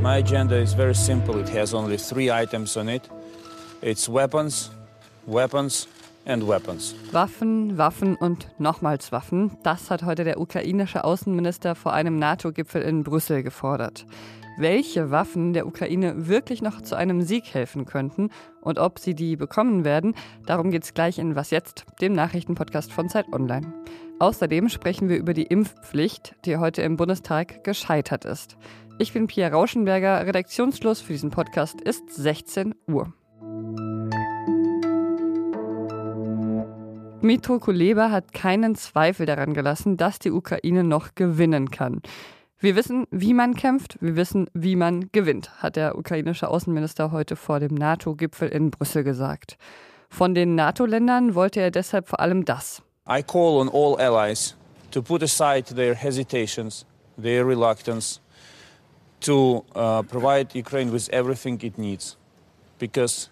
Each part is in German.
My agenda is very simple. It has only three items on it. It's weapons, weapons and weapons. Waffen, Waffen und nochmals Waffen. Das hat heute der ukrainische Außenminister vor einem NATO-Gipfel in Brüssel gefordert. Welche Waffen der Ukraine wirklich noch zu einem Sieg helfen könnten und ob sie die bekommen werden, darum geht es gleich in Was jetzt, dem Nachrichtenpodcast von Zeit Online. Außerdem sprechen wir über die Impfpflicht, die heute im Bundestag gescheitert ist. Ich bin Pia Rauschenberger. Redaktionsschluss für diesen Podcast ist 16 Uhr. Dmitro Kuleba hat keinen Zweifel daran gelassen, dass die Ukraine noch gewinnen kann. Wir wissen, wie man kämpft, wir wissen, wie man gewinnt, hat der ukrainische Außenminister heute vor dem NATO-Gipfel in Brüssel gesagt. Von den NATO-Ländern wollte er deshalb vor allem das. I call on all allies to put aside their hesitations, their reluctance, to uh, provide Ukraine with everything it needs. Because,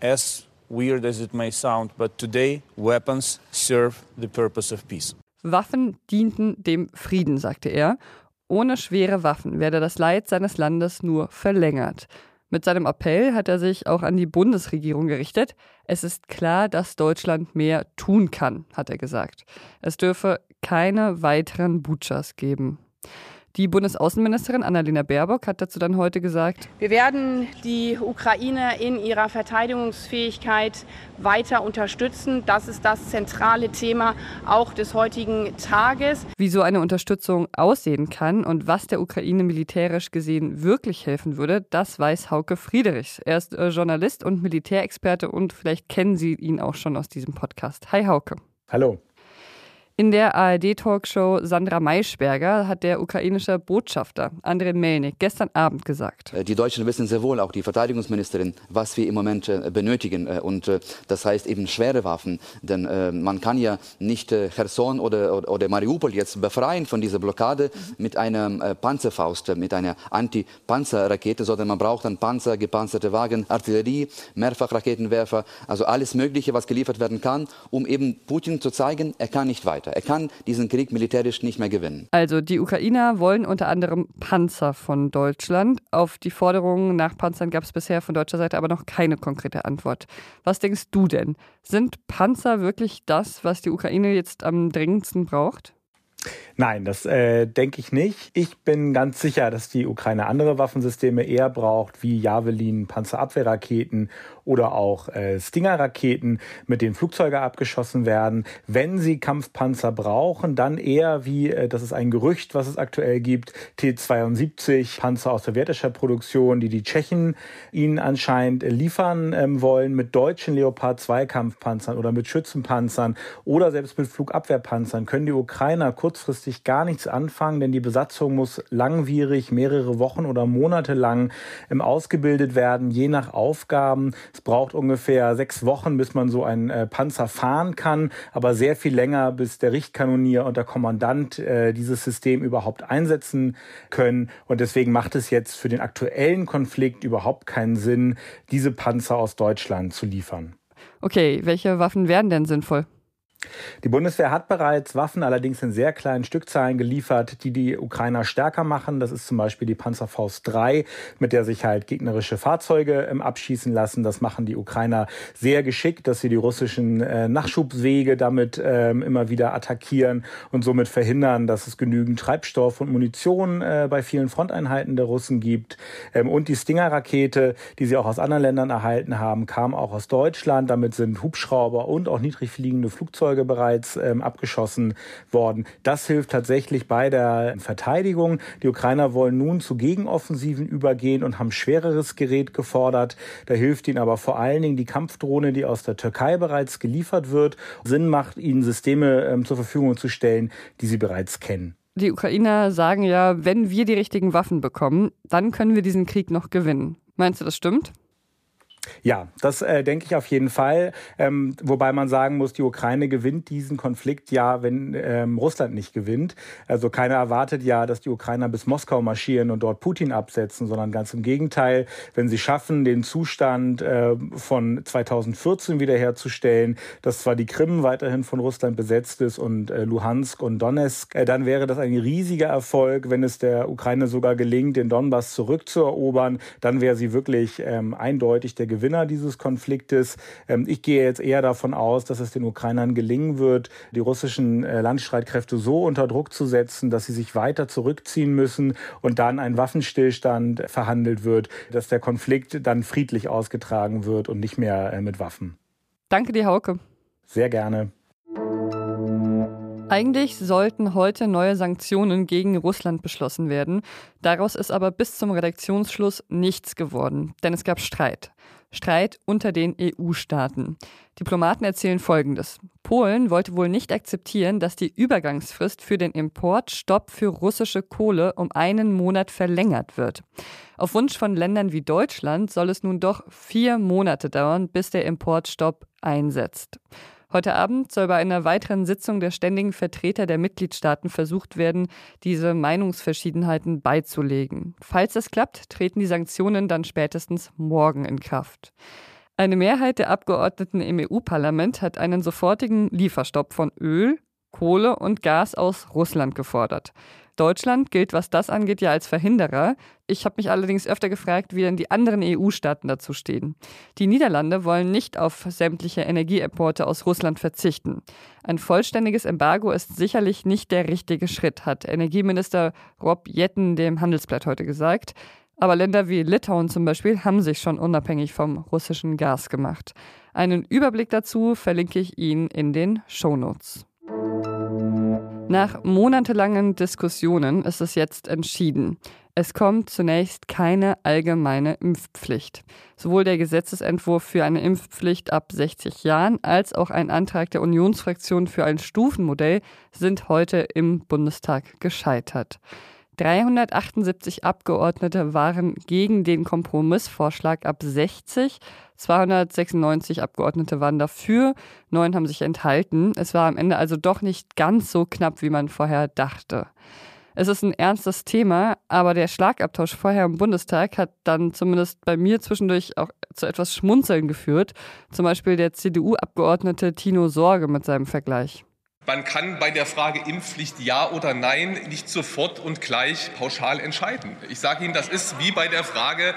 as weird as it may sound, but today weapons serve the purpose of peace. Waffen dienten dem Frieden, sagte er. Ohne schwere Waffen werde das Leid seines Landes nur verlängert. Mit seinem Appell hat er sich auch an die Bundesregierung gerichtet. Es ist klar, dass Deutschland mehr tun kann, hat er gesagt. Es dürfe keine weiteren Butchers geben. Die Bundesaußenministerin Annalena Baerbock hat dazu dann heute gesagt, wir werden die Ukraine in ihrer Verteidigungsfähigkeit weiter unterstützen. Das ist das zentrale Thema auch des heutigen Tages. Wie so eine Unterstützung aussehen kann und was der Ukraine militärisch gesehen wirklich helfen würde, das weiß Hauke Friedrichs. Er ist äh, Journalist und Militärexperte und vielleicht kennen Sie ihn auch schon aus diesem Podcast. Hi Hauke. Hallo. In der ARD-Talkshow Sandra Maischberger hat der ukrainische Botschafter Andrei Melnik gestern Abend gesagt. Äh, die Deutschen wissen sehr wohl, auch die Verteidigungsministerin, was wir im Moment äh, benötigen. Äh, und das heißt eben schwere Waffen. Denn man kann ja nicht Cherson oder, oder Mariupol jetzt befreien von dieser Blockade mit einer Panzerfaust, mit einer Anti-Panzer-Rakete, sondern man braucht dann Panzer, gepanzerte Wagen, Artillerie, Mehrfachraketenwerfer, also alles Mögliche, was geliefert werden kann, um eben Putin zu zeigen, er kann nicht weiter weiter. Er kann diesen Krieg militärisch nicht mehr gewinnen. Also die Ukrainer wollen unter anderem Panzer von Deutschland. Auf die Forderungen nach Panzern gab es bisher von deutscher Seite aber noch keine konkrete Antwort. Was denkst du denn? Sind Panzer wirklich das, was die Ukraine jetzt am dringendsten braucht? Nein, das äh, denke ich nicht. Ich bin ganz sicher, dass die Ukraine andere Waffensysteme eher braucht, wie Javelin, Panzerabwehrraketen oder auch äh, Stinger-Raketen, mit denen Flugzeuge abgeschossen werden. Wenn sie Kampfpanzer brauchen, dann eher wie, äh, das ist ein Gerücht, was es aktuell gibt, T-72 Panzer aus sowjetischer Produktion, die die Tschechen ihnen anscheinend liefern ähm, wollen, mit deutschen Leopard 2 Kampfpanzern oder mit Schützenpanzern oder selbst mit Flugabwehrpanzern können die Ukrainer kurzfristig gar nichts anfangen, denn die Besatzung muss langwierig mehrere Wochen oder Monate lang ähm, ausgebildet werden, je nach Aufgaben. Es braucht ungefähr sechs Wochen, bis man so einen äh, Panzer fahren kann, aber sehr viel länger, bis der Richtkanonier und der Kommandant äh, dieses System überhaupt einsetzen können. Und deswegen macht es jetzt für den aktuellen Konflikt überhaupt keinen Sinn, diese Panzer aus Deutschland zu liefern. Okay, welche Waffen wären denn sinnvoll? Die Bundeswehr hat bereits Waffen, allerdings in sehr kleinen Stückzahlen geliefert, die die Ukrainer stärker machen. Das ist zum Beispiel die Panzerfaust 3, mit der sich halt gegnerische Fahrzeuge ähm, abschießen lassen. Das machen die Ukrainer sehr geschickt, dass sie die russischen äh, Nachschubwege damit ähm, immer wieder attackieren und somit verhindern, dass es genügend Treibstoff und Munition äh, bei vielen Fronteinheiten der Russen gibt. Ähm, und die Stinger-Rakete, die sie auch aus anderen Ländern erhalten haben, kam auch aus Deutschland. Damit sind Hubschrauber und auch niedrig fliegende Flugzeuge Flugzeuge bereits ähm, abgeschossen worden. Das hilft tatsächlich bei der Verteidigung. Die Ukrainer wollen nun zu Gegenoffensiven übergehen und haben schwereres Gerät gefordert. Da hilft ihnen aber vor allen Dingen die Kampfdrohne, die aus der Türkei bereits geliefert wird. Sinn macht, ihnen Systeme ähm, zur Verfügung zu stellen, die sie bereits kennen. Die Ukrainer sagen ja, wenn wir die richtigen Waffen bekommen, dann können wir diesen Krieg noch gewinnen. Meinst du, das stimmt? Ja, das äh, denke ich auf jeden Fall. Ähm, wobei man sagen muss, die Ukraine gewinnt diesen Konflikt ja, wenn ähm, Russland nicht gewinnt. Also keiner erwartet ja, dass die Ukrainer bis Moskau marschieren und dort Putin absetzen, sondern ganz im Gegenteil, wenn sie schaffen, den Zustand äh, von 2014 wiederherzustellen, dass zwar die Krim weiterhin von Russland besetzt ist und äh, Luhansk und Donetsk, äh, dann wäre das ein riesiger Erfolg, wenn es der Ukraine sogar gelingt, den Donbass zurückzuerobern. Dann wäre sie wirklich ähm, eindeutig der Gewinner dieses Konfliktes. Ähm, ich gehe jetzt eher davon aus, dass es den Ukrainern gelingen wird, die russischen äh, Landstreitkräfte so unter Druck zu setzen, dass sie sich weiter zurückziehen müssen und dann ein Waffenstillstand verhandelt wird, dass der Konflikt dann friedlich ausgetragen wird und nicht mehr äh, mit Waffen. Danke dir, Hauke. Sehr gerne. Eigentlich sollten heute neue Sanktionen gegen Russland beschlossen werden. Daraus ist aber bis zum Redaktionsschluss nichts geworden, denn es gab Streit. Streit unter den EU-Staaten. Diplomaten erzählen Folgendes. Polen wollte wohl nicht akzeptieren, dass die Übergangsfrist für den Importstopp für russische Kohle um einen Monat verlängert wird. Auf Wunsch von Ländern wie Deutschland soll es nun doch vier Monate dauern, bis der Importstopp einsetzt. Heute Abend soll bei einer weiteren Sitzung der ständigen Vertreter der Mitgliedstaaten versucht werden, diese Meinungsverschiedenheiten beizulegen. Falls das klappt, treten die Sanktionen dann spätestens morgen in Kraft. Eine Mehrheit der Abgeordneten im EU-Parlament hat einen sofortigen Lieferstopp von Öl, Kohle und Gas aus Russland gefordert. Deutschland gilt, was das angeht, ja als Verhinderer. Ich habe mich allerdings öfter gefragt, wie denn die anderen EU-Staaten dazu stehen. Die Niederlande wollen nicht auf sämtliche Energieimporte aus Russland verzichten. Ein vollständiges Embargo ist sicherlich nicht der richtige Schritt, hat Energieminister Rob Jetten dem Handelsblatt heute gesagt. Aber Länder wie Litauen zum Beispiel haben sich schon unabhängig vom russischen Gas gemacht. Einen Überblick dazu verlinke ich Ihnen in den Shownotes. Nach monatelangen Diskussionen ist es jetzt entschieden. Es kommt zunächst keine allgemeine Impfpflicht. Sowohl der Gesetzesentwurf für eine Impfpflicht ab 60 Jahren als auch ein Antrag der Unionsfraktion für ein Stufenmodell sind heute im Bundestag gescheitert. 378 Abgeordnete waren gegen den Kompromissvorschlag ab 60. 296 Abgeordnete waren dafür, neun haben sich enthalten. Es war am Ende also doch nicht ganz so knapp, wie man vorher dachte. Es ist ein ernstes Thema, aber der Schlagabtausch vorher im Bundestag hat dann zumindest bei mir zwischendurch auch zu etwas Schmunzeln geführt. Zum Beispiel der CDU-Abgeordnete Tino Sorge mit seinem Vergleich. Man kann bei der Frage Impfpflicht ja oder nein nicht sofort und gleich pauschal entscheiden. Ich sage Ihnen, das ist wie bei der Frage,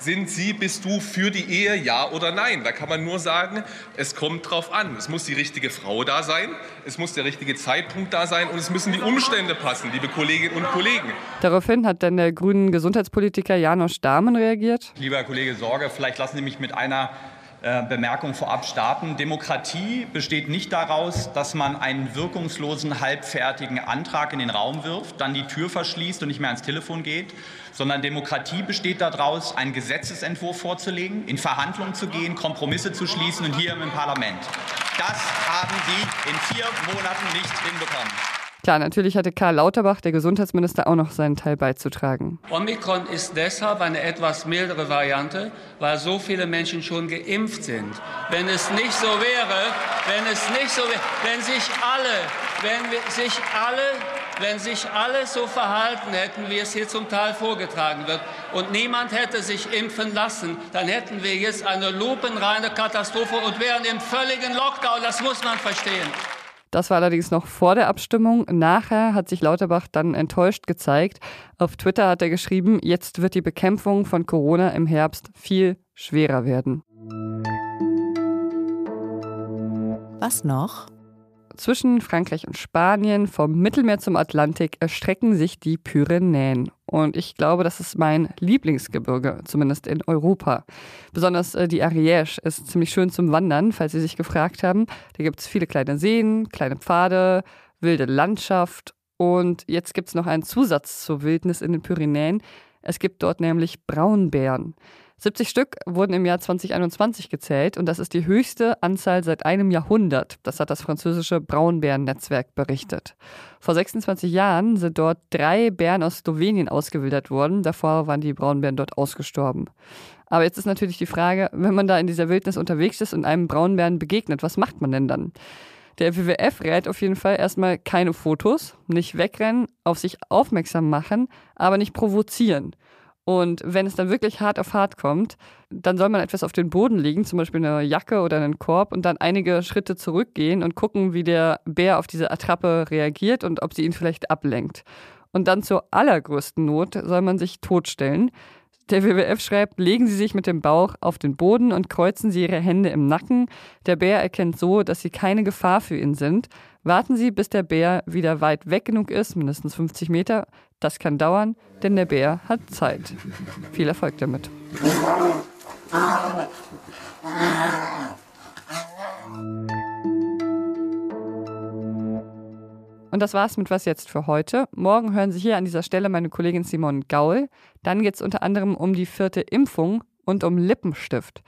sind Sie, bist du für die Ehe, ja oder nein? Da kann man nur sagen, es kommt drauf an. Es muss die richtige Frau da sein, es muss der richtige Zeitpunkt da sein und es müssen die Umstände passen, liebe Kolleginnen und Kollegen. Daraufhin hat dann der grünen Gesundheitspolitiker Janosch Dahmen reagiert. Lieber Herr Kollege Sorge, vielleicht lassen Sie mich mit einer Bemerkung vorab starten. Demokratie besteht nicht daraus, dass man einen wirkungslosen, halbfertigen Antrag in den Raum wirft, dann die Tür verschließt und nicht mehr ans Telefon geht, sondern Demokratie besteht daraus, einen Gesetzesentwurf vorzulegen, in Verhandlungen zu gehen, Kompromisse zu schließen und hier im Parlament. Das haben Sie in vier Monaten nicht hinbekommen. Klar, natürlich hatte Karl Lauterbach, der Gesundheitsminister, auch noch seinen Teil beizutragen. Omikron ist deshalb eine etwas mildere Variante, weil so viele Menschen schon geimpft sind. Wenn es nicht so wäre, wenn es nicht so wäre, wenn sich alle, wenn sich alle wenn sich alle so verhalten hätten, wie es hier zum Teil vorgetragen wird, und niemand hätte sich impfen lassen, dann hätten wir jetzt eine lupenreine Katastrophe und wären im völligen Lockdown. Das muss man verstehen. Das war allerdings noch vor der Abstimmung. Nachher hat sich Lauterbach dann enttäuscht gezeigt. Auf Twitter hat er geschrieben, jetzt wird die Bekämpfung von Corona im Herbst viel schwerer werden. Was noch? Zwischen Frankreich und Spanien, vom Mittelmeer zum Atlantik, erstrecken sich die Pyrenäen. Und ich glaube, das ist mein Lieblingsgebirge, zumindest in Europa. Besonders äh, die Ariège ist ziemlich schön zum Wandern, falls Sie sich gefragt haben. Da gibt es viele kleine Seen, kleine Pfade, wilde Landschaft. Und jetzt gibt es noch einen Zusatz zur Wildnis in den Pyrenäen. Es gibt dort nämlich Braunbären. 70 Stück wurden im Jahr 2021 gezählt und das ist die höchste Anzahl seit einem Jahrhundert. Das hat das französische Braunbärennetzwerk berichtet. Vor 26 Jahren sind dort drei Bären aus Slowenien ausgewildert worden. Davor waren die Braunbären dort ausgestorben. Aber jetzt ist natürlich die Frage, wenn man da in dieser Wildnis unterwegs ist und einem Braunbären begegnet, was macht man denn dann? Der WWF rät auf jeden Fall erstmal keine Fotos, nicht wegrennen, auf sich aufmerksam machen, aber nicht provozieren. Und wenn es dann wirklich hart auf hart kommt, dann soll man etwas auf den Boden legen, zum Beispiel eine Jacke oder einen Korb, und dann einige Schritte zurückgehen und gucken, wie der Bär auf diese Attrappe reagiert und ob sie ihn vielleicht ablenkt. Und dann zur allergrößten Not soll man sich totstellen. Der WWF schreibt, legen Sie sich mit dem Bauch auf den Boden und kreuzen Sie Ihre Hände im Nacken. Der Bär erkennt so, dass Sie keine Gefahr für ihn sind. Warten Sie, bis der Bär wieder weit weg genug ist, mindestens 50 Meter. Das kann dauern, denn der Bär hat Zeit. Viel Erfolg damit. Und das war's mit Was jetzt für heute. Morgen hören Sie hier an dieser Stelle meine Kollegin Simone Gaul. Dann geht es unter anderem um die vierte Impfung und um Lippenstift.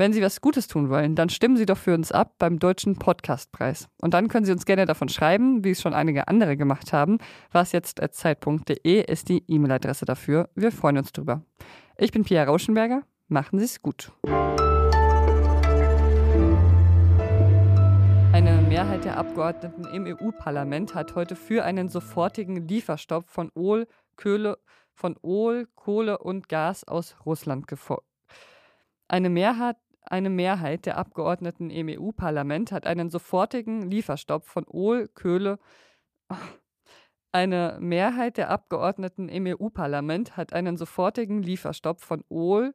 Wenn Sie was Gutes tun wollen, dann stimmen Sie doch für uns ab beim Deutschen Podcastpreis. Und dann können Sie uns gerne davon schreiben, wie es schon einige andere gemacht haben. Was jetzt Zeitpunkt.de ist die E-Mail-Adresse dafür. Wir freuen uns drüber. Ich bin Pia Rauschenberger. Machen Sie es gut. Eine Mehrheit der Abgeordneten im EU-Parlament hat heute für einen sofortigen Lieferstopp von Öl, Kohle, von Öl, Kohle und Gas aus Russland gefordert. Eine Mehrheit, eine Mehrheit der Abgeordneten im EU-Parlament hat einen sofortigen Lieferstopp von Öl, Kohle. Eine Mehrheit der Abgeordneten im EU-Parlament hat einen sofortigen Lieferstopp von Öl,